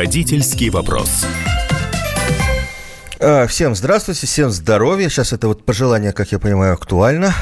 Родительский вопрос. А, всем здравствуйте, всем здоровья. Сейчас это вот пожелание, как я понимаю, актуально.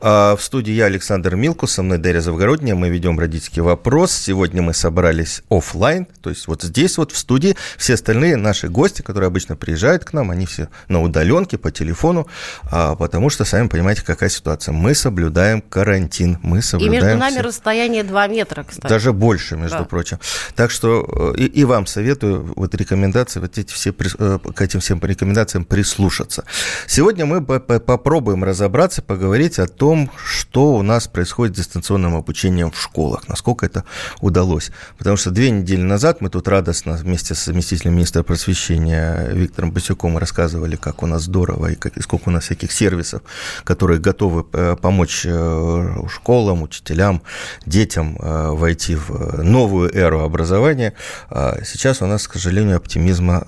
А, в студии я, Александр Милку, со мной Дарья Завгородняя. Мы ведем родительский вопрос. Сегодня мы собрались офлайн, то есть вот здесь вот в студии. Все остальные наши гости, которые обычно приезжают к нам, они все на удаленке, по телефону, а, потому что, сами понимаете, какая ситуация. Мы соблюдаем карантин, мы соблюдаем... И между нами все... расстояние 2 метра, кстати. Даже больше, между да. прочим. Так что и, и вам советую вот рекомендации, вот эти все, э, к этим всем рекомендациям прислушаться. Сегодня мы попробуем разобраться, поговорить о том, что у нас происходит с дистанционным обучением в школах, насколько это удалось. Потому что две недели назад мы тут радостно вместе с заместителем министра просвещения Виктором Басюком рассказывали, как у нас здорово и, как, и сколько у нас всяких сервисов, которые готовы э, помочь э, школам, учителям, детям э, войти в новую эру образования. А сейчас у нас, к сожалению, оптимизма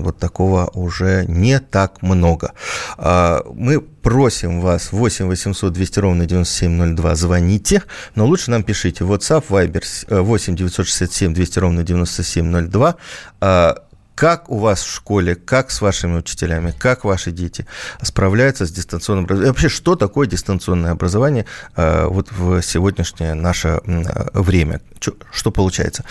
вот такого уже не так много. А мы просим вас 8 800 200 ровно 9702 звоните, но лучше нам пишите WhatsApp, Viber 8 967 200 ровно 9702 как у вас в школе, как с вашими учителями, как ваши дети справляются с дистанционным образованием. Вообще, что такое дистанционное образование а, вот в сегодняшнее наше время? Что получается?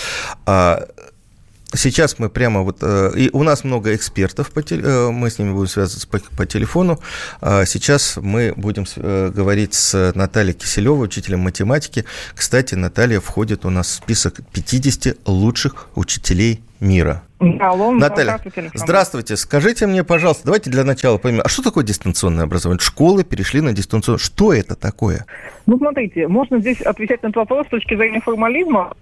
Сейчас мы прямо вот... Э, и у нас много экспертов, по, э, мы с ними будем связываться по, по телефону. А сейчас мы будем э, говорить с Натальей Киселевой, учителем математики. Кстати, Наталья входит у нас в список 50 лучших учителей мира. Алло, Наталья, здравствуйте, здравствуйте. Скажите мне, пожалуйста, давайте для начала поймем, а что такое дистанционное образование? Школы перешли на дистанционное. Что это такое? Ну, смотрите, можно здесь отвечать на этот вопрос с точки зрения формализма,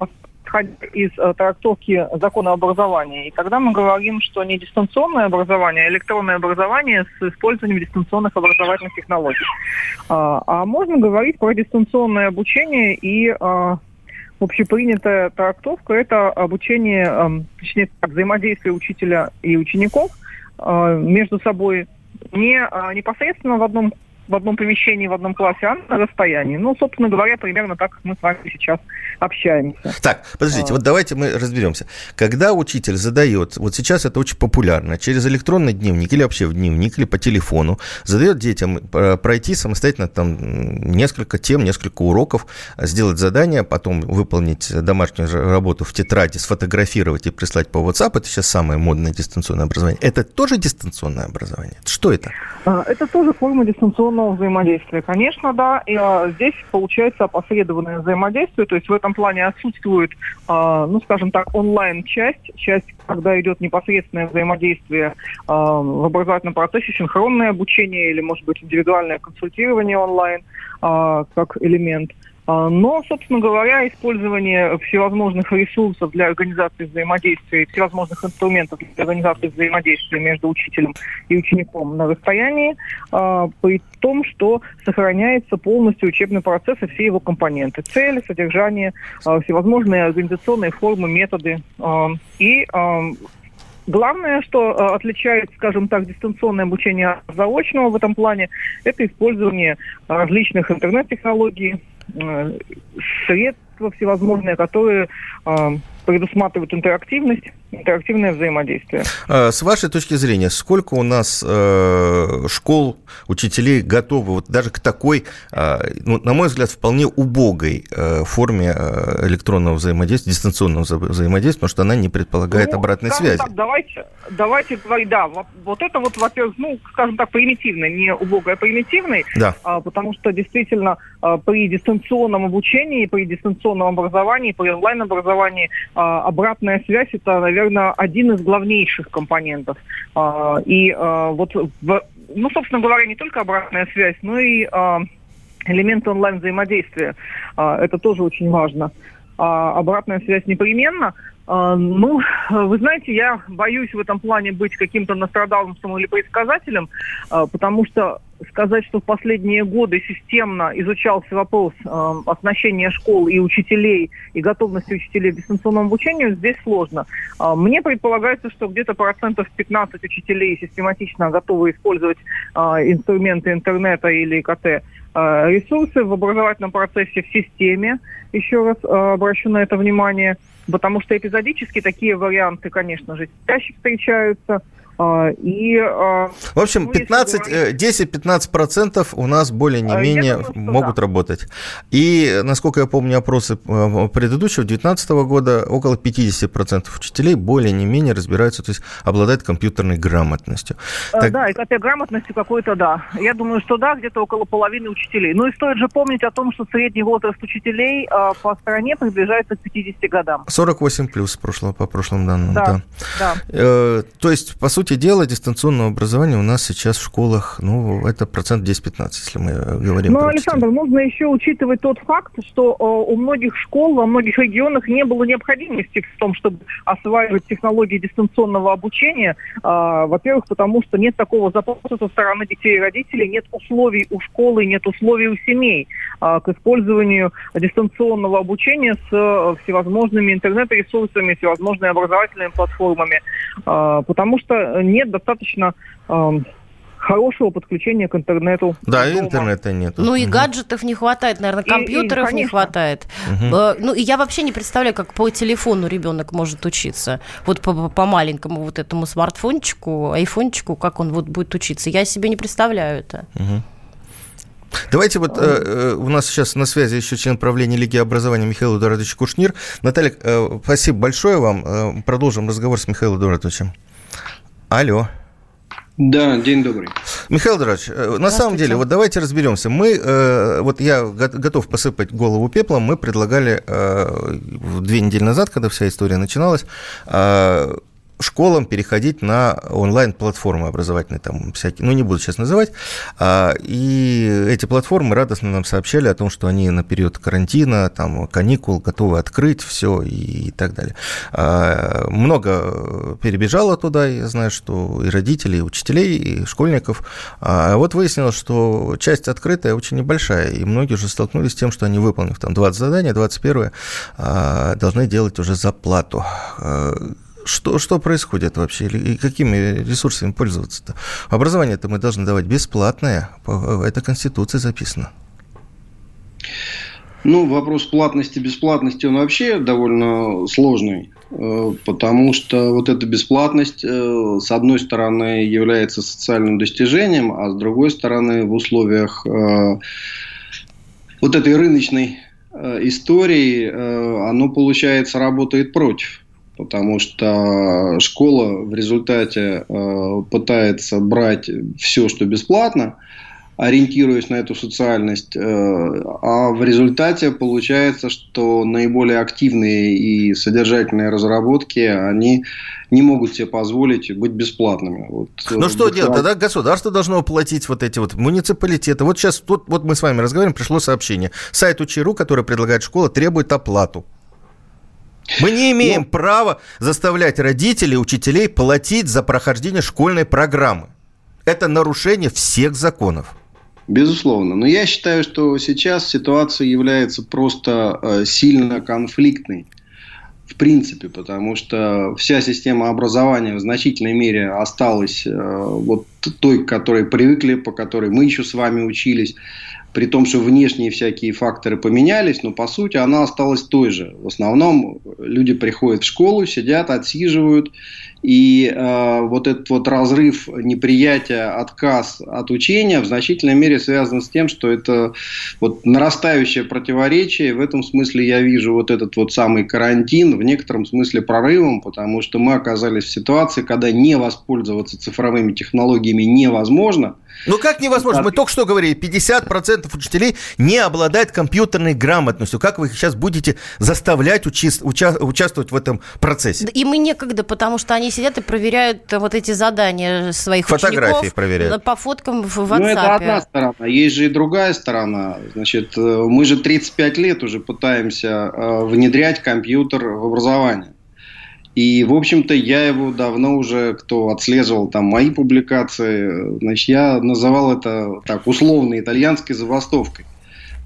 из э, трактовки закона образования. И когда мы говорим, что не дистанционное образование, а электронное образование с использованием дистанционных образовательных технологий. А, а можно говорить про дистанционное обучение и а, общепринятая трактовка – это обучение, а, точнее, взаимодействие учителя и учеников а, между собой не непосредственно в одном в одном помещении, в одном классе, а на расстоянии. Ну, собственно говоря, примерно так, как мы с вами сейчас общаемся. Так, подождите, а... вот давайте мы разберемся. Когда учитель задает, вот сейчас это очень популярно, через электронный дневник или вообще в дневник, или по телефону, задает детям э, пройти самостоятельно там несколько тем, несколько уроков, сделать задание, потом выполнить домашнюю работу в тетради, сфотографировать и прислать по WhatsApp, это сейчас самое модное дистанционное образование. Это тоже дистанционное образование? Что это? А, это тоже форма дистанционного определенного взаимодействия. Конечно, да. И, а, здесь получается опосредованное взаимодействие, то есть в этом плане отсутствует, а, ну, скажем так, онлайн-часть, часть, когда идет непосредственное взаимодействие а, в образовательном процессе, синхронное обучение или, может быть, индивидуальное консультирование онлайн а, как элемент – но, собственно говоря, использование всевозможных ресурсов для организации взаимодействия, всевозможных инструментов для организации взаимодействия между учителем и учеником на расстоянии, а, при том, что сохраняется полностью учебный процесс и все его компоненты. Цели, содержание, а, всевозможные организационные формы, методы. И Главное, что отличает, скажем так, дистанционное обучение от заочного в этом плане, это использование различных интернет-технологий, средства всевозможные, которые э, предусматривают интерактивность, интерактивное взаимодействие. А, с вашей точки зрения, сколько у нас э, школ, учителей готовы вот даже к такой, э, ну, на мой взгляд, вполне убогой э, форме э, электронного взаимодействия, дистанционного взаимодействия, потому что она не предполагает ну, обратной связи? Так, давайте, давайте говорить, да, вот это вот, во-первых, ну, скажем так, примитивный, не убогой, а примитивный, да. а, потому что действительно а, при дистанционном обучении, при дистанционном образовании, при онлайн-образовании а, обратная связь это, наверное, один из главнейших компонентов. А, и а, вот, ну, собственно говоря, не только обратная связь, но и элементы онлайн-взаимодействия. Это тоже очень важно. Обратная связь непременно – а, ну, вы знаете, я боюсь в этом плане быть каким-то Нострадамусом или предсказателем, а, потому что сказать, что в последние годы системно изучался вопрос э, оснащения школ и учителей, и готовности учителей к дистанционному обучению, здесь сложно. Э, мне предполагается, что где-то процентов 15 учителей систематично готовы использовать э, инструменты интернета или КТ ресурсы в образовательном процессе в системе. Еще раз обращу на это внимание, потому что эпизодически такие варианты, конечно же, чаще встречаются – и, а, в общем, 10-15% процентов у нас более не а, могут да. работать. И, насколько я помню опросы предыдущего, 2019 года, около 50% учителей более не менее разбираются, то есть обладают компьютерной грамотностью. Так... Да, и этой грамотностью какой-то, да. Я думаю, что да, где-то около половины учителей. Ну и стоит же помнить о том, что средний возраст учителей по стране приближается к 50 годам. 48 плюс прошлого, по прошлым данным, да. да. да. Э, то есть, по сути, сути дела, дистанционного образования у нас сейчас в школах, ну, это процент 10-15, если мы говорим Ну, Александр, нужно еще учитывать тот факт, что э, у многих школ, во многих регионах не было необходимости в том, чтобы осваивать технологии дистанционного обучения. Э, во-первых, потому что нет такого запроса со стороны детей и родителей, нет условий у школы, нет условий у семей э, к использованию дистанционного обучения с э, всевозможными интернет-ресурсами, всевозможными образовательными платформами. Э, потому что нет достаточно э, хорошего подключения к интернету. Да, дома. интернета нет. Ну и гаджетов не хватает, наверное, компьютеров и, и, не хватает. Угу. Ну и я вообще не представляю, как по телефону ребенок может учиться. Вот по, по маленькому вот этому смартфончику, айфончику, как он вот будет учиться. Я себе не представляю это. Угу. Давайте вот э, э, у нас сейчас на связи еще член правления Лиги образования Михаил Эдуардович Кушнир. Наталья, э, спасибо большое вам. Э, продолжим разговор с Михаилом Эдуардовичем. Алло. Да, день добрый. Михаил Драч, э, на самом деле, вот давайте разберемся. Мы, э, вот я готов посыпать голову пеплом, мы предлагали э, две недели назад, когда вся история начиналась, школам переходить на онлайн-платформы образовательные, там всякие, ну, не буду сейчас называть, а, и эти платформы радостно нам сообщали о том, что они на период карантина, там, каникул готовы открыть все и, так далее. А, много перебежало туда, я знаю, что и родителей, и учителей, и школьников, а вот выяснилось, что часть открытая очень небольшая, и многие уже столкнулись с тем, что они, выполнив там 20 заданий, 21 должны делать уже за плату что, что происходит вообще? И какими ресурсами пользоваться-то? Образование-то мы должны давать бесплатное. Это Конституция записано. Ну, вопрос платности, бесплатности, он вообще довольно сложный, э, потому что вот эта бесплатность, э, с одной стороны, является социальным достижением, а с другой стороны, в условиях э, вот этой рыночной истории, оно, получается, работает против потому что школа в результате э, пытается брать все, что бесплатно, ориентируясь на эту социальность, э, а в результате получается, что наиболее активные и содержательные разработки, они не могут себе позволить быть бесплатными. Вот, ну э, что делать? Тогда государство должно платить вот эти вот муниципалитеты. Вот сейчас, тут, вот мы с вами разговариваем, пришло сообщение. Сайт Учи.ру, который предлагает школа, требует оплату. Мы не имеем ну, права заставлять родителей, учителей платить за прохождение школьной программы. Это нарушение всех законов. Безусловно. Но я считаю, что сейчас ситуация является просто э, сильно конфликтной. В принципе, потому что вся система образования в значительной мере осталась э, вот той, к которой привыкли, по которой мы еще с вами учились при том, что внешние всякие факторы поменялись, но по сути она осталась той же. В основном люди приходят в школу, сидят, отсиживают, и э, вот этот вот разрыв неприятия, отказ от учения в значительной мере связан с тем, что это вот нарастающее противоречие. В этом смысле я вижу вот этот вот самый карантин в некотором смысле прорывом, потому что мы оказались в ситуации, когда не воспользоваться цифровыми технологиями невозможно – ну как невозможно? Мы только что говорили, 50% учителей не обладают компьютерной грамотностью. Как вы их сейчас будете заставлять уча- участвовать в этом процессе? И мы некогда, потому что они сидят и проверяют вот эти задания своих Фотографии учеников проверяют. по фоткам в WhatsApp. Ну это одна сторона. Есть же и другая сторона. Значит, э, мы же 35 лет уже пытаемся э, внедрять компьютер в образование. И, в общем-то, я его давно уже, кто отслеживал там мои публикации, значит, я называл это так условно итальянской забастовкой.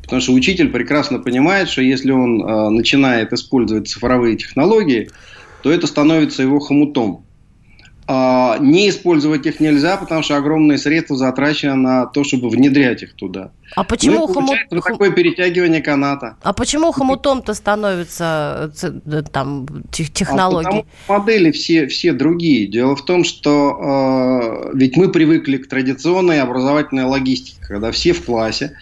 Потому что учитель прекрасно понимает, что если он э, начинает использовать цифровые технологии, то это становится его хомутом. А, не использовать их нельзя, потому что огромные средства затрачены на то, чтобы внедрять их туда. А почему ну, хомут... вот такое перетягивание каната. А почему хомутом-то становится э, там технологии? А модели все, все другие. Дело в том, что э, ведь мы привыкли к традиционной образовательной логистике, когда все в классе,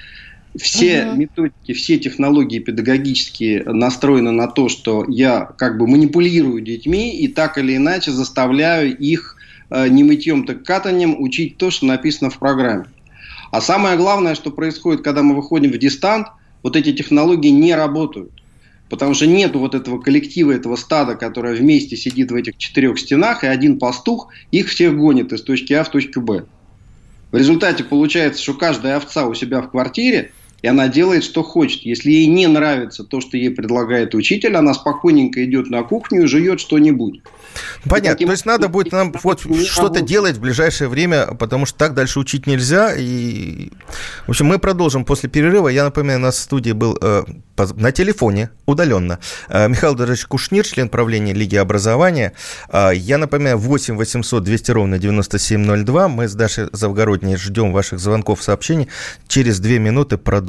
все угу. методики, все технологии педагогические настроены на то, что я как бы манипулирую детьми и так или иначе заставляю их э, не мытьем, так катанием учить то, что написано в программе. А самое главное, что происходит, когда мы выходим в дистант, вот эти технологии не работают. Потому что нет вот этого коллектива, этого стада, которое вместе сидит в этих четырех стенах, и один пастух их всех гонит из точки А в точку Б. В результате получается, что каждая овца у себя в квартире и она делает, что хочет. Если ей не нравится то, что ей предлагает учитель, она спокойненько идет на кухню и жует что-нибудь. Понятно. Таким... То есть надо будет нам вот что-то делать в ближайшее время, потому что так дальше учить нельзя. И, в общем, мы продолжим после перерыва. Я напоминаю, у нас в студии был э, на телефоне, удаленно, э, Михаил Дорожевич Кушнир, член правления Лиги образования. Э, я напоминаю, 8 800 200 ровно 9702. Мы с Дашей Завгородней ждем ваших звонков, сообщений. Через две минуты продолжим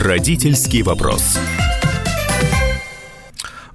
Родительский вопрос.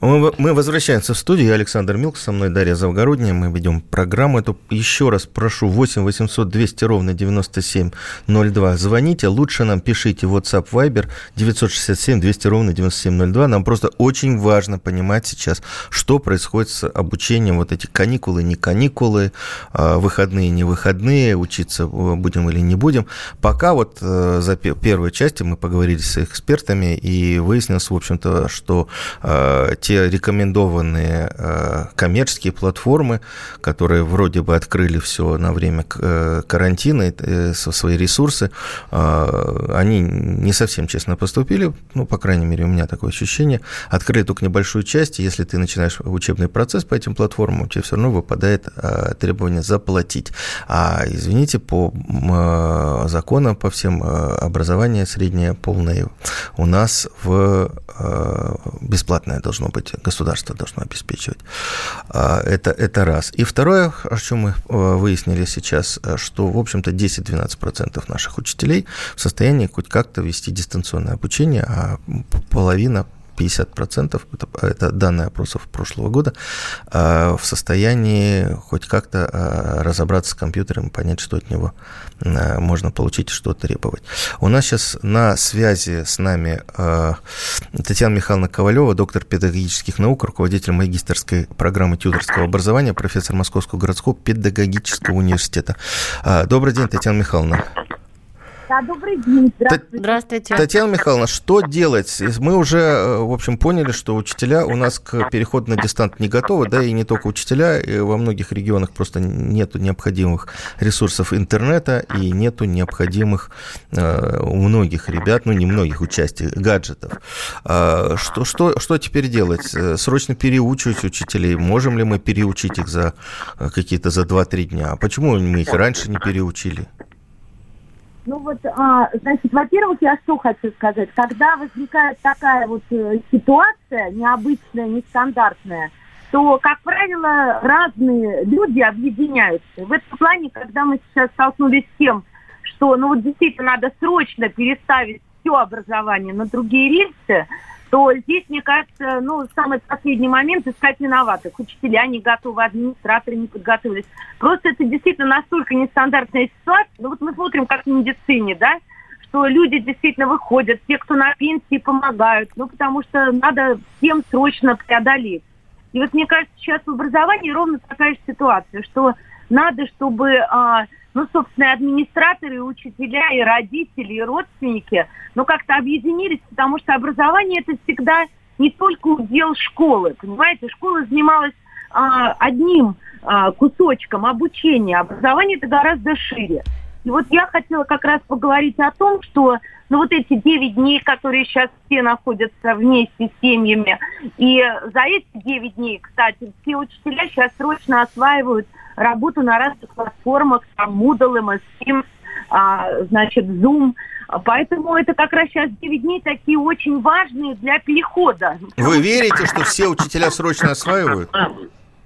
Мы возвращаемся в студию. Я Александр Милк, со мной Дарья Завгородняя. Мы ведем программу эту. Еще раз прошу, 8 800 200 ровно 9702. Звоните, лучше нам пишите WhatsApp Viber 967 200 ровно 9702. Нам просто очень важно понимать сейчас, что происходит с обучением. Вот эти каникулы, не каникулы, а, выходные, не выходные, учиться будем или не будем. Пока вот э, за первой части мы поговорили с экспертами и выяснилось, в общем-то, что э, те те рекомендованные э, коммерческие платформы, которые вроде бы открыли все на время э, карантина, э, свои ресурсы, они не совсем честно поступили, ну, по крайней мере, у меня такое ощущение. Открыли только небольшую часть, и если ты начинаешь учебный процесс по этим платформам, у тебя все равно выпадает требование заплатить. А, извините, по закону, по всем образование среднее, полное у нас в бесплатное должно быть быть, государство должно обеспечивать. А, это, это раз. И второе, о чем мы э, выяснили сейчас, э, что, в общем-то, 10-12% наших учителей в состоянии хоть как-то вести дистанционное обучение, а половина 50%, это, это данные опросов прошлого года, а, в состоянии хоть как-то а, разобраться с компьютером, понять, что от него а, можно получить и что требовать. У нас сейчас на связи с нами Татьяна Михайловна Ковалева, доктор педагогических наук, руководитель магистрской программы тьюторского образования, профессор Московского городского педагогического университета. Добрый день, Татьяна Михайловна. Да, добрый день. Здравствуйте. Здравствуйте. Татьяна Михайловна, что делать? Мы уже, э, в общем, поняли, что учителя у нас к переходу на дистант не готовы, да, и не только учителя, и во многих регионах просто нету необходимых ресурсов интернета и нету необходимых э, у многих ребят, ну, не многих участий, гаджетов. А что, что, что теперь делать? Э, срочно переучивать учителей? Можем ли мы переучить их за какие-то за 2-3 дня? Почему мы их раньше не переучили? Ну вот, а, значит, во-первых, я что хочу сказать. Когда возникает такая вот э, ситуация необычная, нестандартная, то, как правило, разные люди объединяются. В этом плане, когда мы сейчас столкнулись с тем, что, ну вот действительно надо срочно переставить все образование на другие рельсы, то здесь, мне кажется, ну, самый последний момент искать виноватых. Учителя не готовы, администраторы не подготовились. Просто это действительно настолько нестандартная ситуация. Ну, вот мы смотрим, как в медицине, да, что люди действительно выходят, те, кто на пенсии, помогают, ну, потому что надо всем срочно преодолеть. И вот мне кажется, сейчас в образовании ровно такая же ситуация, что надо, чтобы а, ну, собственно, администраторы, и учителя, и родители, и родственники, ну, как-то объединились, потому что образование это всегда не только удел школы, понимаете, школа занималась а, одним а, кусочком обучения, образование это гораздо шире. И вот я хотела как раз поговорить о том, что ну, вот эти 9 дней, которые сейчас все находятся вместе с семьями, и за эти 9 дней, кстати, все учителя сейчас срочно осваивают работу на разных платформах, там Moodle, MS Teams, а, значит, Zoom. Поэтому это как раз сейчас 9 дней такие очень важные для перехода. Вы верите, что все учителя срочно осваивают?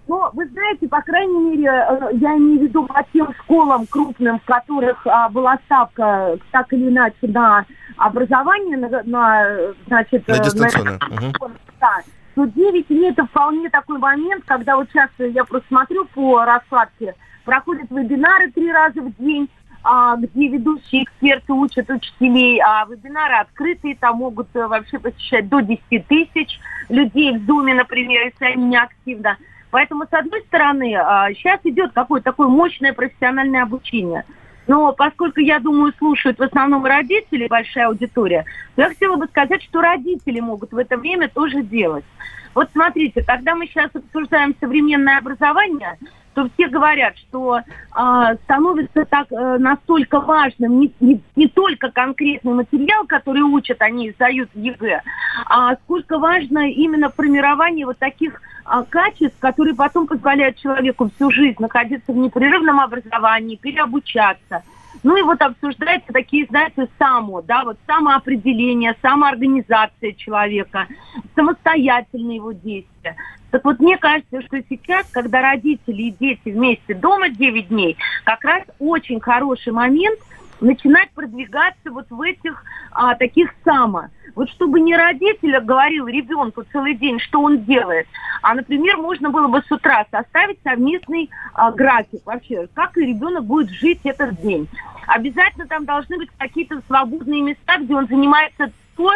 Но вы знаете, по крайней мере, э, я имею в виду по тем школам крупным, в которых а, была ставка так или иначе на образование, на, на значит, на дистанционное. На, угу. да, то 9 дней это вполне такой момент, когда вот сейчас я просто смотрю по раскладке, проходят вебинары три раза в день, а, где ведущие эксперты учат учителей, а вебинары открытые, там могут э, вообще посещать до 10 тысяч людей в Зуме, например, если они не активно. Поэтому, с одной стороны, сейчас а, идет какое-то такое мощное профессиональное обучение. Но поскольку, я думаю, слушают в основном родители, большая аудитория, то я хотела бы сказать, что родители могут в это время тоже делать. Вот смотрите, когда мы сейчас обсуждаем современное образование, то все говорят, что э, становится так э, настолько важным не, не, не только конкретный материал, который учат, они сдают ЕГЭ, а сколько важно именно формирование вот таких э, качеств, которые потом позволяют человеку всю жизнь находиться в непрерывном образовании, переобучаться. Ну и вот обсуждаются такие, знаете, само, да, вот самоопределение, самоорганизация человека, самостоятельные его действия. Так вот, мне кажется, что сейчас, когда родители и дети вместе дома 9 дней, как раз очень хороший момент начинать продвигаться вот в этих а, таких само. Вот чтобы не родитель говорил ребенку целый день, что он делает, а, например, можно было бы с утра составить совместный а, график вообще, как и ребенок будет жить этот день. Обязательно там должны быть какие-то свободные места, где он занимается то,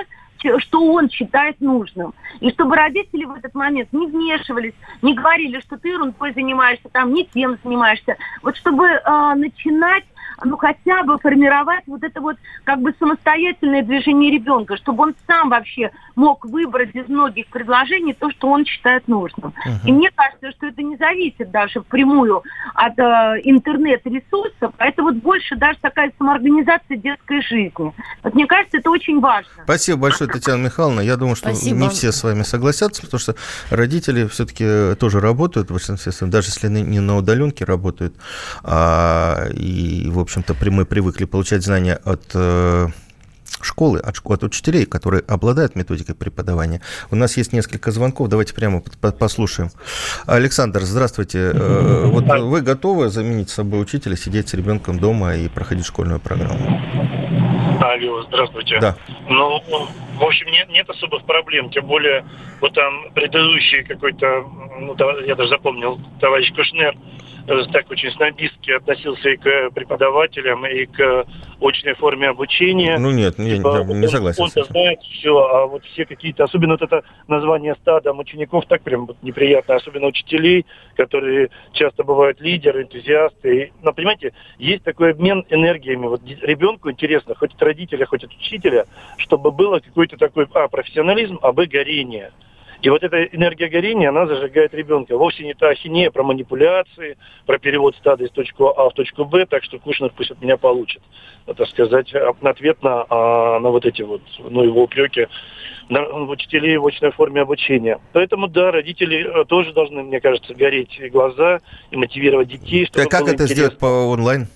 что он считает нужным. И чтобы родители в этот момент не вмешивались, не говорили, что ты ерундой занимаешься, там не тем занимаешься. Вот чтобы э, начинать ну, хотя бы формировать вот это вот как бы самостоятельное движение ребенка, чтобы он сам вообще мог выбрать из многих предложений то, что он считает нужным. Uh-huh. И мне кажется, что это не зависит даже впрямую от э, интернет-ресурсов, а это вот больше даже такая самоорганизация детской жизни. Вот мне кажется, это очень важно. Спасибо большое, Татьяна Михайловна. Я думаю, что Спасибо. не все с вами согласятся, потому что родители все-таки тоже работают, в большинстве даже если не на удаленке работают, а, и, в общем-то, мы привыкли получать знания от э, школы, от, от учителей, которые обладают методикой преподавания. У нас есть несколько звонков, давайте прямо послушаем. Александр, здравствуйте. Э, вот вы готовы заменить с собой учителя, сидеть с ребенком дома и проходить школьную программу? Алло, здравствуйте. Да. Ну, в общем, нет, нет особых проблем, тем более вот там предыдущий какой-то, ну, я даже запомнил, товарищ Кушнер, так очень снобистски относился и к преподавателям, и к очной форме обучения. Ну нет, я типа, не, не согласен. Он-то знает все, а вот все какие-то, особенно вот это название стадом учеников, так прям неприятно, особенно учителей, которые часто бывают лидеры, энтузиасты. Но понимаете, есть такой обмен энергиями. Вот ребенку интересно, хоть от родителя, хоть от учителя, чтобы было какой-то такой, а, профессионализм, а, б, горение. И вот эта энергия горения, она зажигает ребенка. Вовсе не та ахинея про манипуляции, про перевод стада из точки А в точку Б, так что Кушнер пусть от меня получит. Это сказать, ответ на, а, на вот эти вот, ну, его упреки на учителей в очной форме обучения. Поэтому, да, родители э, тоже должны, мне кажется, гореть глаза и мотивировать детей. Чтобы как это интересно. сделать по онлайн?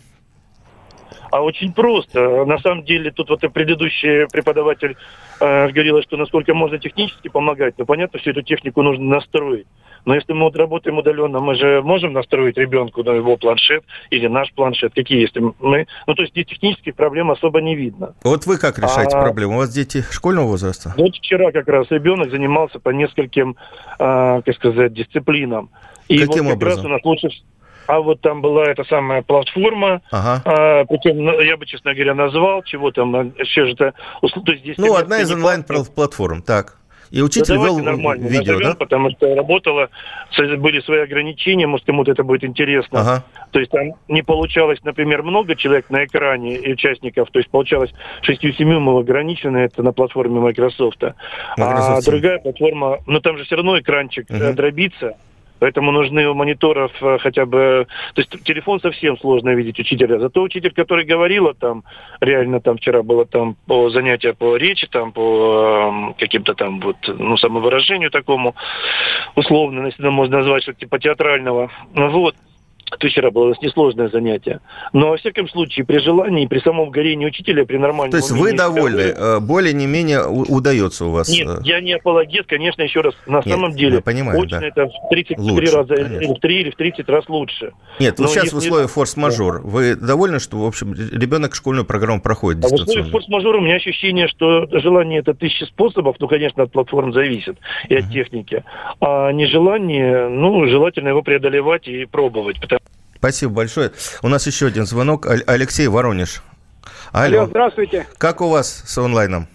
А очень просто. На самом деле, тут вот и предыдущий преподаватель э, говорила, что насколько можно технически помогать. Но понятно, всю эту технику нужно настроить. Но если мы вот работаем удаленно, мы же можем настроить ребенку на его планшет или наш планшет. Какие есть мы? Ну, то есть здесь технических проблем особо не видно. Вот вы как решаете а, проблему? У вас дети школьного возраста? Вот вчера как раз ребенок занимался по нескольким, э, как сказать, дисциплинам. И Каким вот как образом? раз у нас лучше а вот там была эта самая платформа, ага. а, причем, ну, я бы, честно говоря, назвал, чего там, еще же это... То есть, ну, одна из онлайн-платформ, так. И учитель да вел нормально видео, назовем, да? Потому что работало, были свои ограничения, может, кому-то это будет интересно. Ага. То есть там не получалось, например, много человек на экране и участников, то есть получалось 6-7 мы ограничены, это на платформе Microsoft. Microsoft а другая платформа, но там же все равно экранчик Мгм. дробится, Поэтому нужны у мониторов э, хотя бы... То есть телефон совсем сложно видеть учителя. Зато учитель, который говорила там, реально там вчера было там по занятия по речи, там по эм, каким-то там вот, ну, самовыражению такому, условно, если можно назвать, что типа театрального. Вот. То вчера было у нас несложное занятие. Но, во всяком случае, при желании, при самом горении учителя, при нормальном... То есть вы довольны, себя- э, более не менее удается у вас? Нет, э, я не апологет, конечно, еще раз, на Нет, самом деле, я понимаю, очно да. это в 33 Лучше, раза, конечно. или в 3 или в 30 раз лучше. Нет, вот Но сейчас в если- условиях форс-мажор. Вы довольны, что, в общем, ребенок школьную программу проходит А в условиях форс-мажора у меня ощущение, что желание это тысячи способов, ну, конечно, от платформ зависит и от техники. А нежелание, ну, желательно его преодолевать и пробовать. Потому Спасибо большое. У нас еще один звонок. Алексей Воронеж. Алло, Алло. здравствуйте. Как у вас с онлайном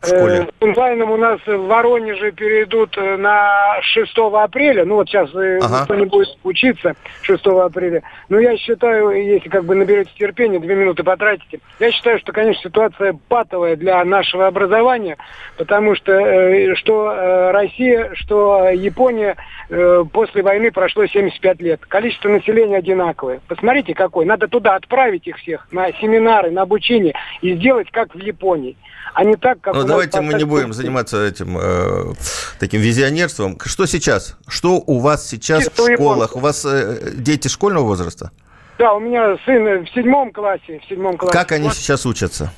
в школе? Э, онлайном у нас в Воронеже перейдут э, на 6 апреля. Ну вот сейчас э, Ага. никто не будет учиться 6 апреля. Но я считаю, если как бы наберете терпения, две минуты потратите. Я считаю, что, конечно, ситуация патовая для нашего образования, потому что э, что э, Россия, что Япония э, после войны прошло 75 лет. Количество населения одинаковое. Посмотрите, какой. Надо туда отправить их всех на семинары, на обучение и сделать как в Японии. А не так, как Ну, давайте мы не будем заниматься этим э, таким визионерством. Что сейчас? Что у вас сейчас Чисто в школах? У вас э, дети школьного возраста? Да, у меня сын э, в седьмом классе, в седьмом классе. Как они Вот сейчас учатся?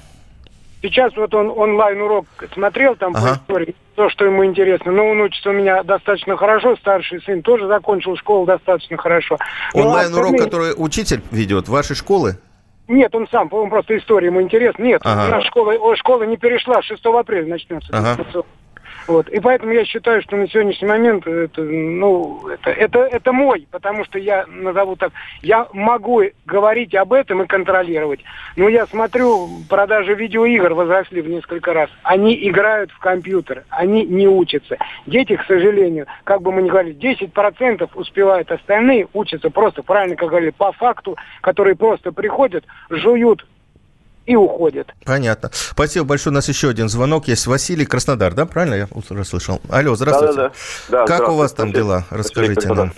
Сейчас вот он онлайн-урок смотрел там Ага. по истории, то, что ему интересно. Но он учится у меня достаточно хорошо, старший сын тоже закончил школу достаточно хорошо. Но Онлайн-урок, остальные- который учитель ведет, вашей школы? Нет, он сам, по-моему, просто история ему интересна. Нет, Ага. у нас школа, школа не перешла, 6 апреля начнется. Ага. Вот. И поэтому я считаю, что на сегодняшний момент это, ну, это, это, это мой, потому что я назову так, я могу говорить об этом и контролировать. Но я смотрю, продажи видеоигр возросли в несколько раз. Они играют в компьютер, они не учатся. Дети, к сожалению, как бы мы ни говорили, 10% успевают, остальные учатся просто, правильно как говорили, по факту, которые просто приходят, жуют и уходят. Понятно. Спасибо большое. У нас еще один звонок есть. Василий Краснодар, да? Правильно я расслышал? Алло, здравствуйте. Да, да, да. Да, как у вас там дела? Расскажите нам.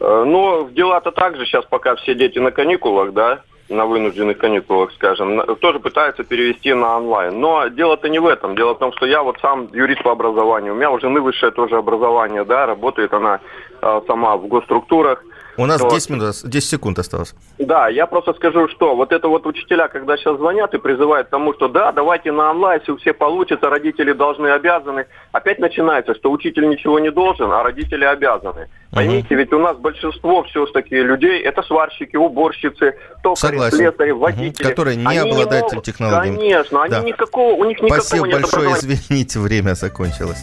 Э, Ну, дела-то так же. Сейчас пока все дети на каникулах, да, на вынужденных каникулах, скажем, тоже пытаются перевести на онлайн. Но дело-то не в этом. Дело в том, что я вот сам юрист по образованию. У меня у жены высшее тоже образование, да, работает она э, сама в госструктурах. У нас Вот. 10, минут, 10 секунд осталось. Да, я просто скажу, что вот это вот учителя, когда сейчас звонят и призывают к тому, что да, давайте на онлайн, все, все получится, родители должны, обязаны. Опять начинается, что учитель ничего не должен, а родители обязаны. Поймите, ведь у нас большинство все-таки людей, это сварщики, уборщицы, токари, Согласен. слесари, водители. Которые не Они обладают могут- технологиями. Конечно, они Да. никакого, у них никакого Спасибо нет большое. образования. Извините, время закончилось.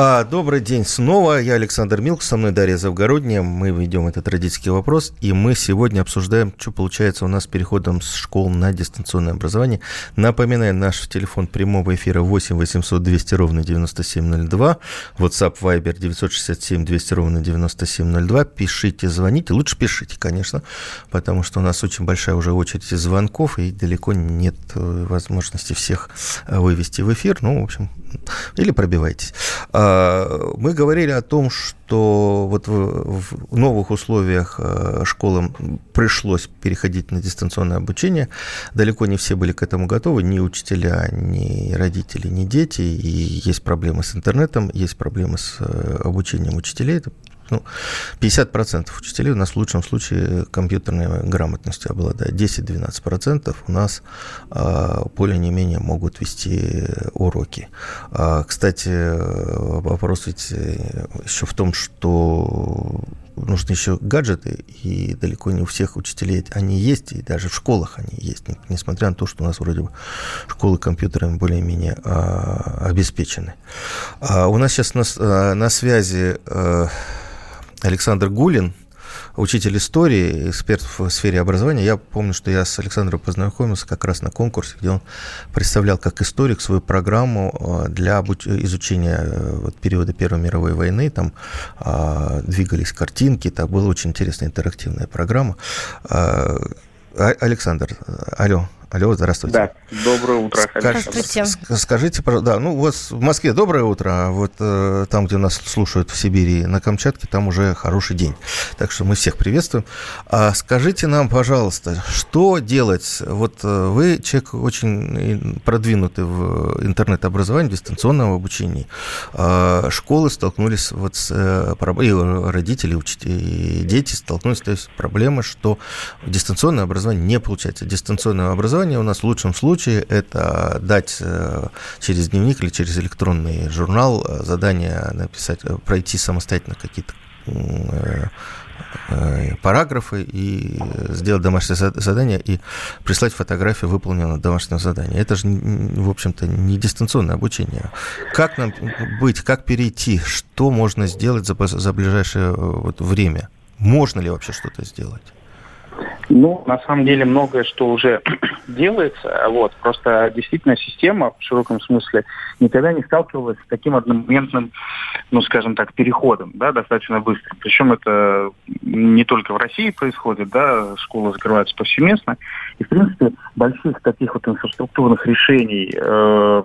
А, добрый день снова. Я Александр Милк, со мной Дарья Завгородняя. Мы ведем этот родительский вопрос, и мы сегодня обсуждаем, что получается у нас с переходом с школ на дистанционное образование. Напоминаю, наш телефон прямого эфира 8 800 200 ровно 9702, WhatsApp Viber 967 200 ровно 9702. Пишите, звоните. Лучше пишите, конечно, потому что у нас очень большая уже очередь из звонков, и далеко нет э, возможности всех э, вывести в эфир. Ну, в общем, или пробивайтесь. А, А, мы говорили о том, что вот в, новых условиях э, школам пришлось переходить на дистанционное обучение. Далеко не все были к этому готовы, ни учителя, ни родители, ни дети. И есть проблемы с интернетом, есть проблемы с э, обучением учителей. Это ну, 50% учителей у нас в лучшем случае компьютерной грамотностью обладают. 10-12% у нас а, не менее могут вести уроки. А, кстати, вопрос ведь э, еще в том, что нужны еще гаджеты, и далеко не у всех учителей они есть, и даже в школах они есть, несмотря на то, что у нас вроде бы школы компьютерами более-менее а, обеспечены. А у нас сейчас на, а, на связи а, Александр Гулин, учитель истории, эксперт в сфере образования. Я помню, что я с Александром познакомился как раз на конкурсе, где он представлял как историк свою программу э, для изучения э, периода Первой мировой войны. Там а, двигались картинки, это была очень интересная интерактивная программа. А, Александр, алло. Алло, здравствуйте. Да, доброе утро. Здравствуйте. Скажите, да, ну у вас в Москве доброе утро, а вот э, там, где нас слушают в Сибири, на Камчатке, там уже хороший день. Так что мы всех приветствуем. А скажите нам, пожалуйста, что делать? Вот э, вы человек очень продвинутый в интернет-образовании, дистанционном обучении. А школы столкнулись вот с э, проблемой, родители, учителя, и дети столкнулись с проблемой, что дистанционное образование не получается. Дистанционное образование образования у нас в лучшем случае это дать э, через дневник или через электронный журнал э, задание написать, э, пройти самостоятельно какие-то параграфы и сделать домашнее задание и прислать фотографию выполненного домашнего задания. Это же, в общем-то, не дистанционное обучение. Как нам быть, как перейти, что можно сделать за, за ближайшее вот время? Можно ли вообще что-то сделать? Ну, на самом деле многое, что уже делается, вот, просто действительно система в широком смысле никогда не сталкивалась с таким одномоментным, ну, скажем так, переходом, да, достаточно быстро. Причем это не только в России происходит, да, школы закрываются повсеместно, и, в принципе, больших таких вот инфраструктурных решений, э,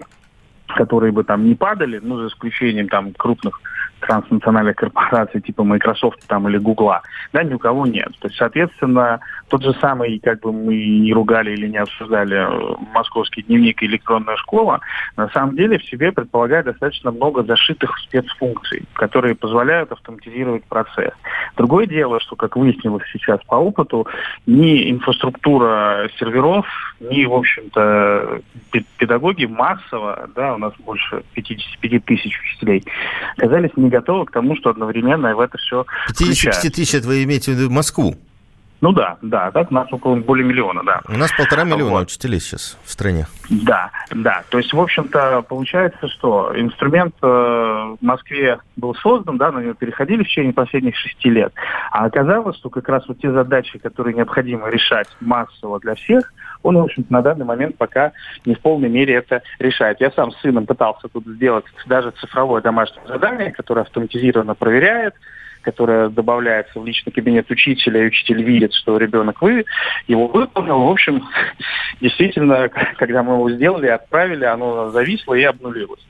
которые бы там не падали, ну, за исключением там крупных транснациональных корпораций типа Microsoft там, или Google, да, ни у кого нет. То есть, соответственно, тот же самый, как бы мы не ругали или не обсуждали э, московский дневник и электронная школа, на самом деле в себе предполагает достаточно много зашитых спецфункций, которые позволяют автоматизировать процесс. Другое дело, что, как выяснилось сейчас по опыту, ни инфраструктура серверов, ни, в общем-то, педагоги массово, да, у нас больше 55 тысяч учителей, оказались не готовы к тому, что одновременно в это все 55 тысяч, это вы имеете в виду Москву? Ну да, да, так у нас около более миллиона, да. У нас полтора миллиона вот. учителей сейчас в стране. Да, да. То есть, в общем-то, получается, что инструмент э, в Москве был создан, да, на него переходили в течение последних шести лет. А оказалось, что как раз вот те задачи, которые необходимо решать массово для всех, он, в общем-то, на данный момент пока не в полной мере это решает. Я сам с сыном пытался тут сделать даже цифровое домашнее задание, которое автоматизированно проверяет, которая добавляется в личный кабинет учителя, и учитель видит, что ребенок вы, его выполнил. В общем, действительно, когда мы его сделали, отправили, оно зависло и обнулилось.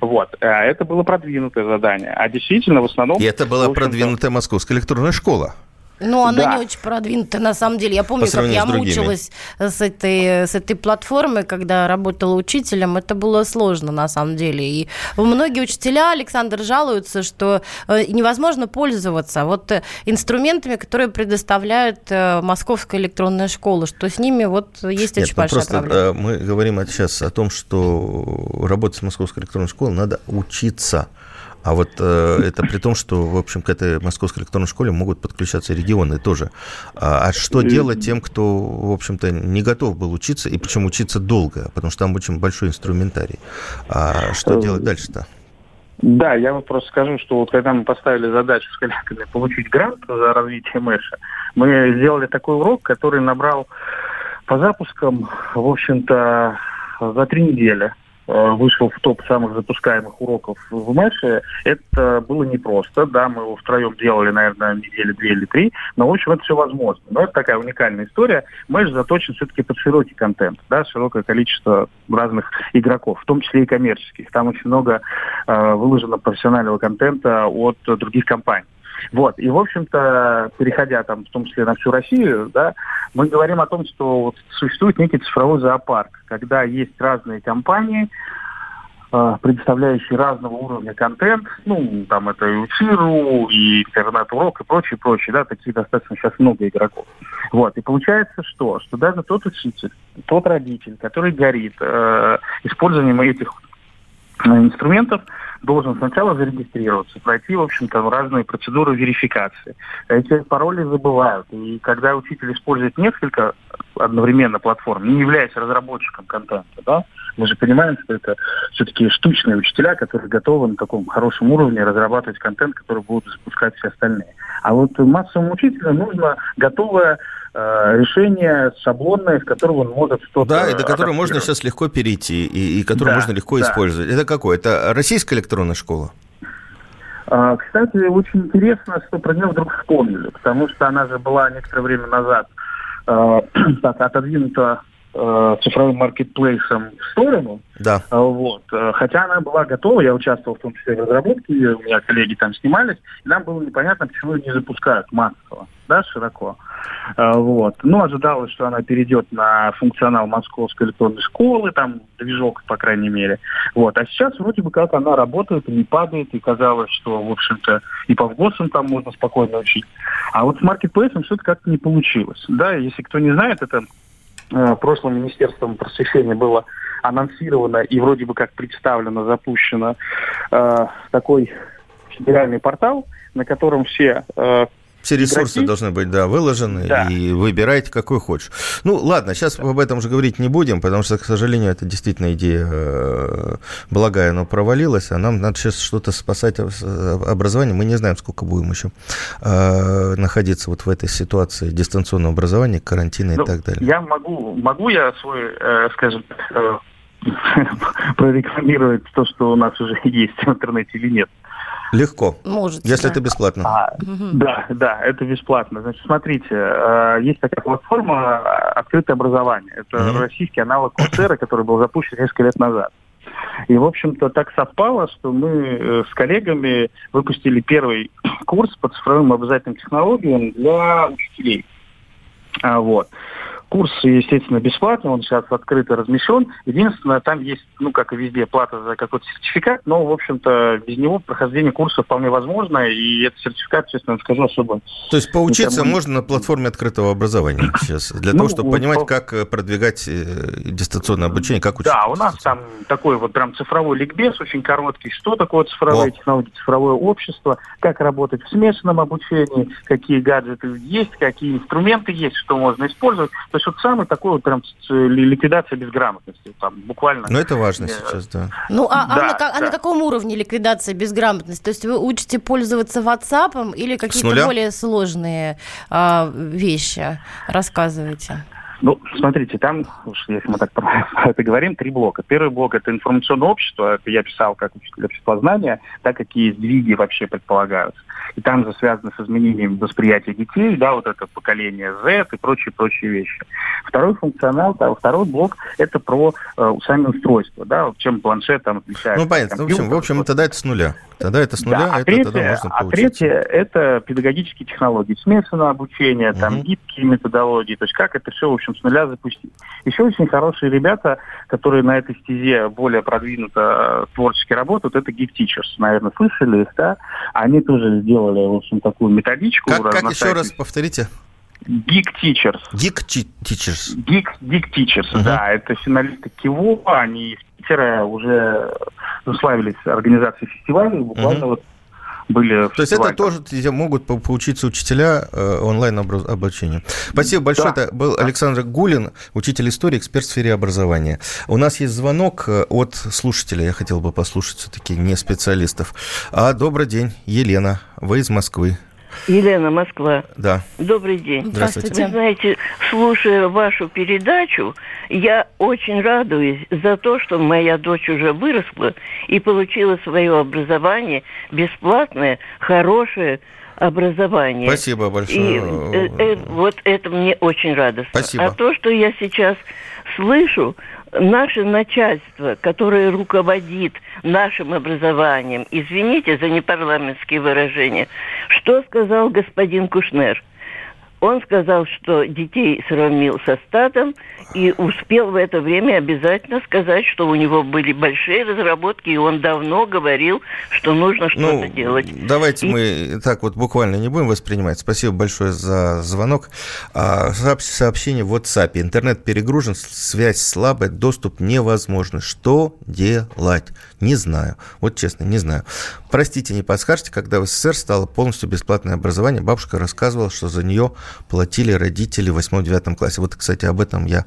Вот. А это было продвинутое задание. А действительно, в основном... И это была продвинутая московская электронная школа. Ну, она да. не очень продвинутая, на самом деле. Я помню, как я мучилась с этой, с этой платформой, когда работала учителем. Это было сложно, на самом деле. И многие учителя, Александр, жалуются, что э, невозможно пользоваться вот э, инструментами, которые предоставляет э, Московская электронная школа, что с ними вот есть Нет, очень ну, большая просто проблема. Мы говорим сейчас о том, что работать с Московской электронной школой надо учиться. А вот э, это при том, что, в общем, к этой московской электронной школе могут подключаться регионы тоже. А, а что делать тем, кто, в общем-то, не готов был учиться, и причем учиться долго, потому что там очень большой инструментарий. А что делать дальше-то? Да, я вот просто скажу, что вот когда мы поставили задачу с коллегами получить грант за развитие Мэша, мы сделали такой урок, который набрал по запускам, в общем-то, за три недели. Э, вышел в топ самых запускаемых уроков в Мэше, это было непросто. Да, мы его втроем делали, наверное, недели две или три, но, в общем, это все возможно. Но это такая уникальная история. Мэш заточен все-таки под широкий контент, да, широкое количество разных игроков, в том числе и коммерческих. Там очень много э, выложено профессионального контента от других компаний. Вот. И, в общем-то, переходя там, в том числе на всю Россию, да, мы говорим о том, что вот существует некий цифровой зоопарк, когда есть разные компании, э, предоставляющие разного уровня контент, ну, там это и Учиру, и интернет-урок, и прочее, прочее, да, таких достаточно сейчас много игроков. Вот, и получается что? Что даже тот учитель, тот родитель, который горит э, использованием этих э, инструментов, должен сначала зарегистрироваться, пройти, в общем-то, разные процедуры верификации. Эти пароли забывают. И когда учитель использует несколько одновременно платформ, не являясь разработчиком контента, да, мы же понимаем, что это все-таки штучные учителя, которые готовы на таком хорошем уровне разрабатывать контент, который будут запускать все остальные. А вот массовому учителю нужно готовое э, решение шаблонное, из которого он может что-то... Да, и до которого можно сейчас легко перейти, и, и которое да, можно легко да. использовать. Это какое? Это российская электронная школа? А, кстати, очень интересно, что про нее вдруг вспомнили, потому что она же была некоторое время назад э, так, отодвинута э, цифровым маркетплейсом в сторону. Да. Э, вот. Э, хотя она была готова, я участвовал в том числе в разработке, у меня коллеги там снимались, и нам было непонятно, почему ее не запускают массово, да, широко. Э, вот. Ну, ожидалось, что она перейдет на функционал Московской электронной школы, там движок, по крайней мере. Вот. А сейчас вроде бы как она работает и не падает, и казалось, что, в общем-то, и по ВГОСам там можно спокойно учить. А вот с маркетплейсом все-таки как-то не получилось. Да, если кто не знает, это прошлым Министерством просвещения было анонсировано и вроде бы как представлено, запущено э, такой федеральный портал, на котором все э, все ресурсы игроки. должны быть, да, выложены, да. и выбирайте, какой хочешь. Ну, ладно, сейчас об этом уже говорить не будем, потому что, к сожалению, это действительно идея э, благая, но провалилась, а нам надо сейчас что-то спасать образование. Мы не знаем, сколько будем еще э, находиться вот в этой ситуации дистанционного образования, карантина ну, и так далее. Я могу, могу я свой, э, скажем, прорекламировать то, что у нас уже есть в интернете или нет? Легко. Можете. Если да. это бесплатно. А, угу. Да, да, это бесплатно. Значит, смотрите, э, есть такая платформа «Открытое образование». Это угу. российский аналог Курсера, который был запущен несколько лет назад. И, в общем-то, так совпало, что мы э, с коллегами выпустили первый курс по цифровым образовательным технологиям для учителей. А, вот. Курс, естественно, бесплатный, он сейчас открыто размещен. Единственное, там есть, ну, как и везде, плата за какой-то сертификат, но, в общем-то, без него прохождение курса вполне возможно, и этот сертификат, честно скажу, особо... То есть поучиться никому... можно на платформе открытого образования сейчас, для ну, того, чтобы понимать, по... как э, продвигать э, дистанционное обучение, как учиться? Да, у нас там такой вот прям цифровой ликбез, очень короткий, что такое цифровые О. технологии, цифровое общество, как работать в смешанном обучении, какие гаджеты есть, какие инструменты есть, что можно использовать. То есть вот самый такой вот прям ликвидация безграмотности, там буквально. Ну это важно сейчас, да. Ну а, а да, а, на, да. а на каком уровне ликвидация безграмотности? То есть вы учите пользоваться WhatsApp или какие-то более сложные а, вещи? Рассказывайте. Ну, смотрите, там, если мы так про это говорим, три блока. Первый блок – это информационное общество. Это я писал как учитель обществознания, так какие сдвиги вообще предполагаются. И там же связано с изменением восприятия детей, да, вот это поколение Z и прочие-прочие вещи. Второй функционал, да, второй блок – это про э, сами устройства, да, чем планшет там отличается. Ну, понятно. В общем, в общем, тогда это с нуля. Тогда это с нуля, да, а это третье, тогда можно А третье – это педагогические технологии, смешанное обучение, угу. там, гибкие методологии, то есть как это все, в общем, с нуля запустить. Еще очень хорошие ребята, которые на этой стезе более продвинуто э, творчески работают, это Geek Teachers, наверное, слышали их, да? Они тоже сделали, в общем, такую методичку. Как, как еще раз повторите? Geek Teachers. Geek Teachers. Geek, Geek Teachers, uh-huh. да. Это финалисты КИВО, они из Питера уже славились организацией фестиваля, буквально uh-huh. вот были... То есть это тоже могут поучиться учителя э, онлайн обучению. Спасибо большое. Да. Это был Александр Гулин, учитель истории, эксперт в сфере образования. У нас есть звонок э, от слушателя. Я хотел бы послушать все-таки не специалистов. А добрый день, Елена. Вы из Москвы. Елена, Москва. Да. Добрый день. Здравствуйте. Вы знаете, слушая вашу передачу, я очень радуюсь за то, что моя дочь уже выросла и получила свое образование бесплатное, хорошее образование. Спасибо большое. И э, э, вот это мне очень радостно. Спасибо. А то, что я сейчас слышу, наше начальство, которое руководит нашим образованием, извините за непарламентские выражения, что сказал господин Кушнер? Он сказал, что детей сравнил со стадом и успел в это время обязательно сказать, что у него были большие разработки, и он давно говорил, что нужно что-то ну, делать. Давайте и... мы так вот буквально не будем воспринимать. Спасибо большое за звонок. А, сообщение в WhatsApp. Интернет перегружен, связь слабая, доступ невозможный. Что делать? Не знаю. Вот честно, не знаю. Простите, не подскажете, когда в СССР стало полностью бесплатное образование, бабушка рассказывала, что за нее платили родители в 8-9 классе. Вот, кстати, об этом я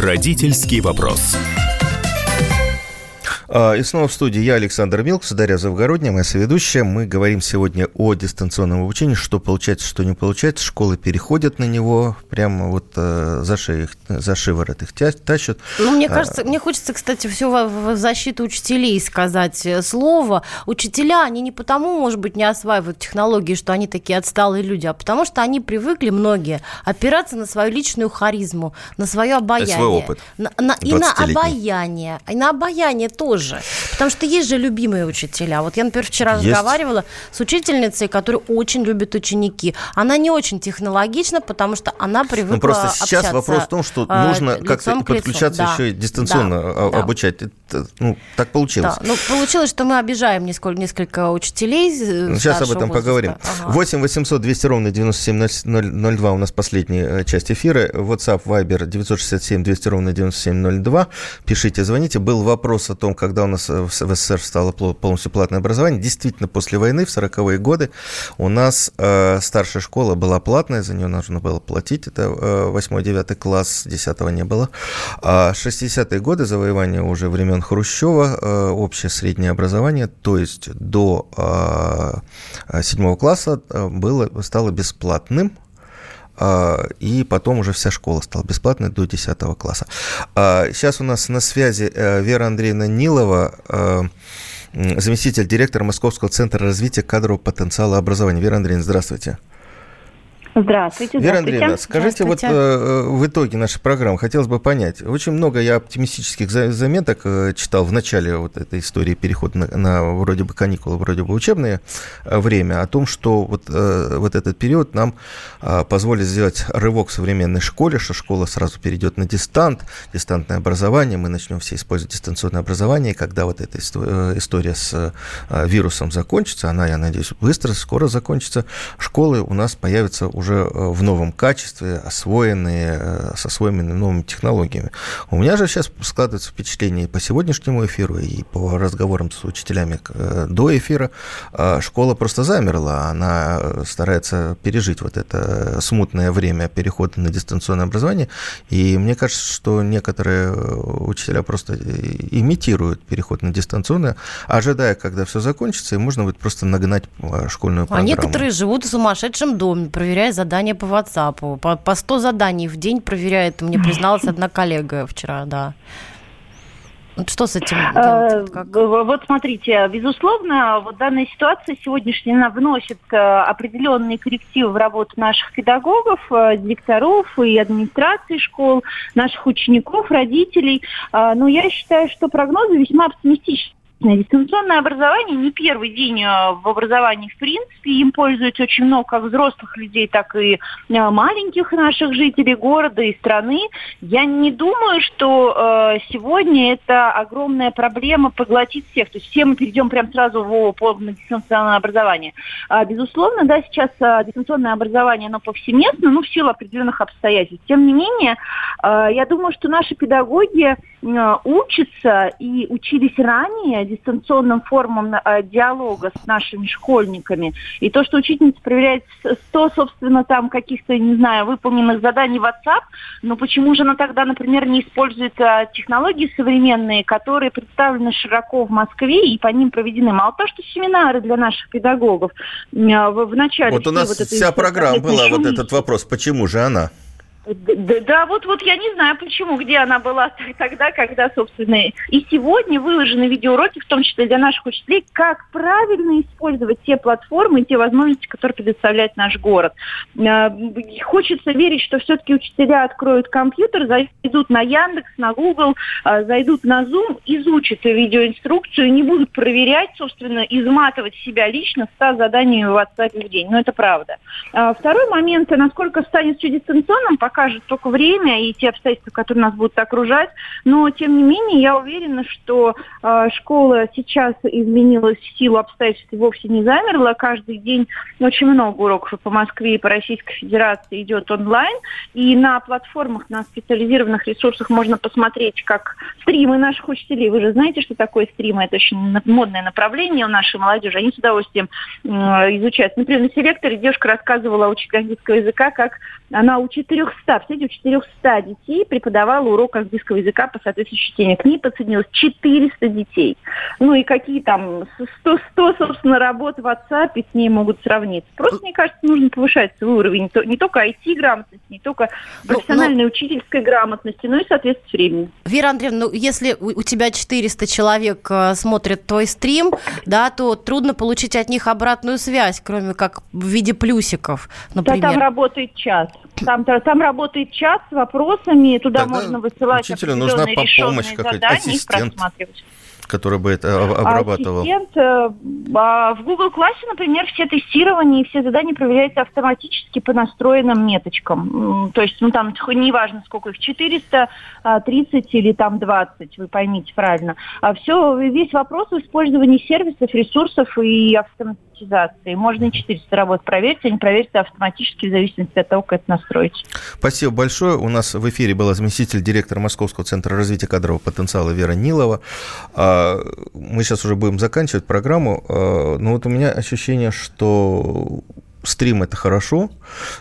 Родительский вопрос. А, и снова в студии я, Александр Милкс, Дарья Завгородняя, моя соведущая. Мы говорим сегодня о дистанционном обучении, что получается, что не получается. Школы переходят на него, прямо вот э, за, шею, за шиворот их тащат. Ну, мне а, кажется, а... мне хочется, кстати, все в, защиту учителей сказать э, слово. Учителя, они не потому, может быть, не осваивают технологии, что они такие отсталые люди, а потому что они привыкли, многие, опираться на свою личную харизму, на свое обаяние. Свой опыт. На, на, и на обаяние. И на обаяние тоже тоже. Потому что есть же любимые учителя. Вот я, например, вчера есть. разговаривала с учительницей, которая очень любит ученики. Она не очень технологична, потому что она привыкла Ну, просто сейчас вопрос в том, что э, нужно как-то подключаться да. еще и дистанционно да. обучать. Это, ну, так получилось. Да. Ну, получилось, что мы обижаем несколько, несколько учителей. Ну, сейчас об этом возраста. поговорим. Ага. 8 800 200 ровно 9702 у нас последняя э, часть эфира. WhatsApp, Viber 967 200 ровно 9702. Пишите, звоните. Был вопрос о том, как когда у нас в СССР стало полностью платное образование, действительно, после войны, в 40-е годы, у нас э, старшая школа была платная, за нее нужно было платить, это э, 8-9 класс, 10 не было. А 60-е годы, завоевание уже времен Хрущева, э, общее среднее образование, то есть до э, 7 класса э, было, стало бесплатным, а, и потом уже вся школа стала бесплатной до 10 класса. Сейчас а, у нас на связи э, Вера Андреевна Нилова, э, заместитель директора Московского центра развития кадрового потенциала образования. Вера Андреевна, здравствуйте. Здравствуйте. Вера Андреевна, скажите, вот э, в итоге нашей программы хотелось бы понять, очень много я оптимистических заметок э, читал в начале вот этой истории перехода на, на вроде бы каникулы, вроде бы учебное э, время, о том, что вот, э, вот этот период нам э, позволит сделать рывок в современной школе, что школа сразу перейдет на дистант, дистантное образование, мы начнем все использовать дистанционное образование, и когда вот эта э, история с э, вирусом закончится, она, я надеюсь, быстро, скоро закончится, школы у нас появятся уже э, в новом качестве, освоенные, э, с освоенными новыми технологиями. У меня же сейчас складывается впечатление и по сегодняшнему эфиру, и по разговорам с учителями э, до эфира, школа просто замерла, она старается пережить вот это смутное время перехода на дистанционное образование, и мне кажется, что некоторые учителя просто имитируют переход на дистанционное, ожидая, когда все закончится, и можно будет просто нагнать школьную программу. А некоторые живут в сумасшедшем доме, проверяя задания по WhatsApp. По, по 100 заданий в день проверяет, мне призналась одна коллега вчера, да. Что с этим делать? Как? Вот смотрите, безусловно, вот данная ситуация сегодняшняя вносит э, определенные коррективы в работу наших педагогов, э, директоров и администрации школ, наших учеников, родителей. Но я считаю, что прогнозы весьма оптимистичны Дистанционное образование не первый день э, в образовании в принципе. Им пользуются очень много как взрослых людей, так и э, маленьких наших жителей города и страны. Я не думаю, что э, сегодня это огромная проблема поглотить всех. То есть все мы перейдем прям сразу в полное дистанционное образование. А, безусловно, да, сейчас дистанционное образование, оно повсеместно, ну, в силу определенных обстоятельств. Тем не менее, я думаю, что наши педагоги учатся и учились ранее дистанционным формам э, диалога с нашими школьниками. И то, что учительница проверяет 100, собственно, там каких-то, не знаю, выполненных заданий в WhatsApp, но почему же она тогда, например, не использует э, технологии современные, которые представлены широко в Москве и по ним проведены? Мало того, что семинары для наших педагогов э, в, в начале... Вот у нас вот вся программа была, вот этот вопрос, почему же она? Да, да, вот, вот я не знаю почему, где она была тогда, когда, собственно, и сегодня выложены видеоуроки, в том числе для наших учителей, как правильно использовать те платформы, те возможности, которые предоставляет наш город. А, хочется верить, что все-таки учителя откроют компьютер, зайдут на Яндекс, на Google, а, зайдут на Zoom, изучат видеоинструкцию и не будут проверять, собственно, изматывать себя лично 100 заданий в WhatsApp в день. Но это правда. А, второй момент, насколько станет все дистанционным, покажет только время и те обстоятельства, которые нас будут окружать. Но, тем не менее, я уверена, что э, школа сейчас изменилась в силу обстоятельств и вовсе не замерла. Каждый день очень много уроков по Москве, и по Российской Федерации идет онлайн. И на платформах, на специализированных ресурсах можно посмотреть, как стримы наших учителей. Вы же знаете, что такое стримы. Это очень модное направление у нашей молодежи. Они с удовольствием э, изучают. Например, на селекторе девушка рассказывала о учителях английского языка, как она у 400 представьте, у 400 детей преподавала урок английского языка по соответствующей теме. К ней подсоединилось 400 детей. Ну и какие там 100, 100 собственно, работ в WhatsApp с ней могут сравниться. Просто, мне кажется, нужно повышать свой уровень не только IT-грамотности, не только ну, профессиональной но... учительской грамотности, но и соответствовать времени. Вера Андреевна, ну если у тебя 400 человек э, смотрят твой стрим, да, то трудно получить от них обратную связь, кроме как в виде плюсиков, например. Да, там работает час. Там, там работает чат с вопросами, туда Тогда можно высылать учителю нужна помощь какая-то, ассистент который бы это обрабатывал? Ассистент, э, а, в Google классе, например, все тестирования и все задания проверяются автоматически по настроенным меточкам. То есть, ну там неважно, сколько их, 400, 30 а, или там 20, вы поймите правильно. А все, весь вопрос в использовании сервисов, ресурсов и автоматизации автоматизации. Можно и 400 работ проверить, они проверятся автоматически в зависимости от того, как это настроить. Спасибо большое. У нас в эфире была заместитель директора Московского центра развития кадрового потенциала Вера Нилова. А, мы сейчас уже будем заканчивать программу, а, но вот у меня ощущение, что стрим это хорошо,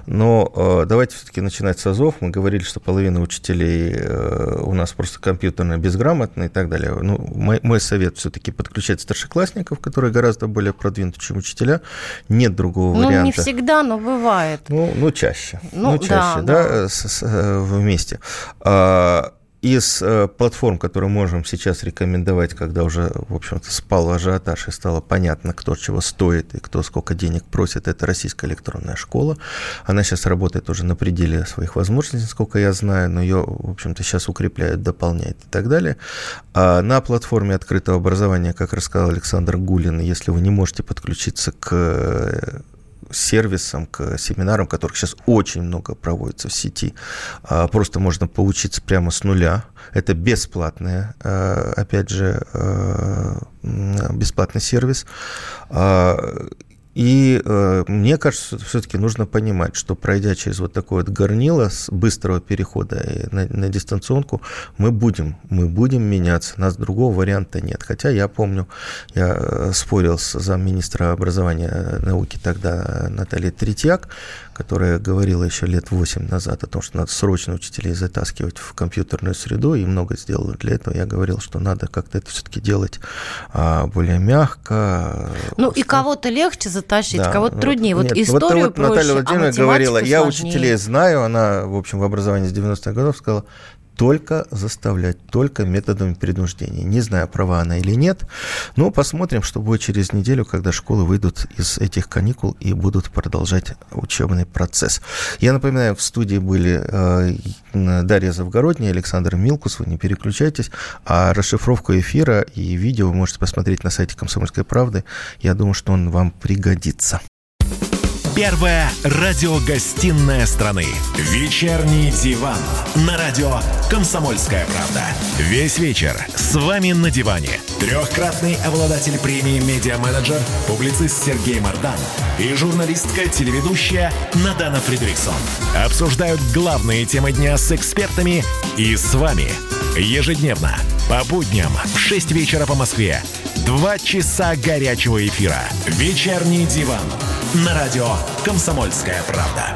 но э, давайте все-таки начинать с АЗОВ. Мы говорили, что половина учителей э, у нас просто компьютерно безграмотны и так далее. Ну, мой, мой совет все-таки подключать старшеклассников, которые гораздо более продвинуты, чем учителя. Нет другого ну, варианта. Ну, не всегда, но бывает. Ну, ну чаще. Ну, ну чаще, да, да, да. С, с, э, вместе. А, из э, платформ, которые можем сейчас рекомендовать, когда уже, в общем-то, спал ажиотаж и стало понятно, кто чего стоит и кто сколько денег просит, это российская электронная школа. Она сейчас работает уже на пределе своих возможностей, насколько я знаю, но ее, в общем-то, сейчас укрепляют, дополняют и так далее. А на платформе открытого образования, как рассказал Александр Гулин, если вы не можете подключиться к сервисам, к семинарам, которых сейчас очень много проводится в сети. А, просто можно поучиться прямо с нуля. Это бесплатная, а, опять же, а, бесплатный сервис. И э, мне кажется, все-таки нужно понимать, что пройдя через вот такое вот горнило с быстрого перехода на, на дистанционку, мы будем, мы будем меняться. У нас другого варианта нет. Хотя я помню, я э, спорил с замминистра образования и науки тогда Натальей Третьяк, которая говорила еще лет 8 назад о том, что надо срочно учителей затаскивать в компьютерную среду, и много сделала для этого. Я говорил, что надо как-то это все-таки делать а, более мягко. Ну и кого-то легче затащить, да, кого-то труднее. Вот, вот историю вот, вот проще, Наталья Владимировна а говорила, я учителей знаю, она, в общем, в образовании с 90-х годов сказала, только заставлять, только методом принуждения. Не знаю, права она или нет, но посмотрим, что будет через неделю, когда школы выйдут из этих каникул и будут продолжать учебный процесс. Я напоминаю, в студии были э, Дарья Завгородняя, Александр Милкус, вы не переключайтесь, а расшифровку эфира и видео вы можете посмотреть на сайте «Комсомольской правды». Я думаю, что он вам пригодится. Первая радиогостинная страны. Вечерний диван. На радио «Комсомольская правда». Весь вечер с вами на диване. Трехкратный обладатель премии «Медиа-менеджер», публицист Сергей Мардан и журналистка-телеведущая Надана Фридриксон. Обсуждают главные темы дня с экспертами и с вами. Ежедневно, по будням, в 6 вечера по Москве. Два часа горячего эфира. Вечерний диван. На радио «Комсомольская правда».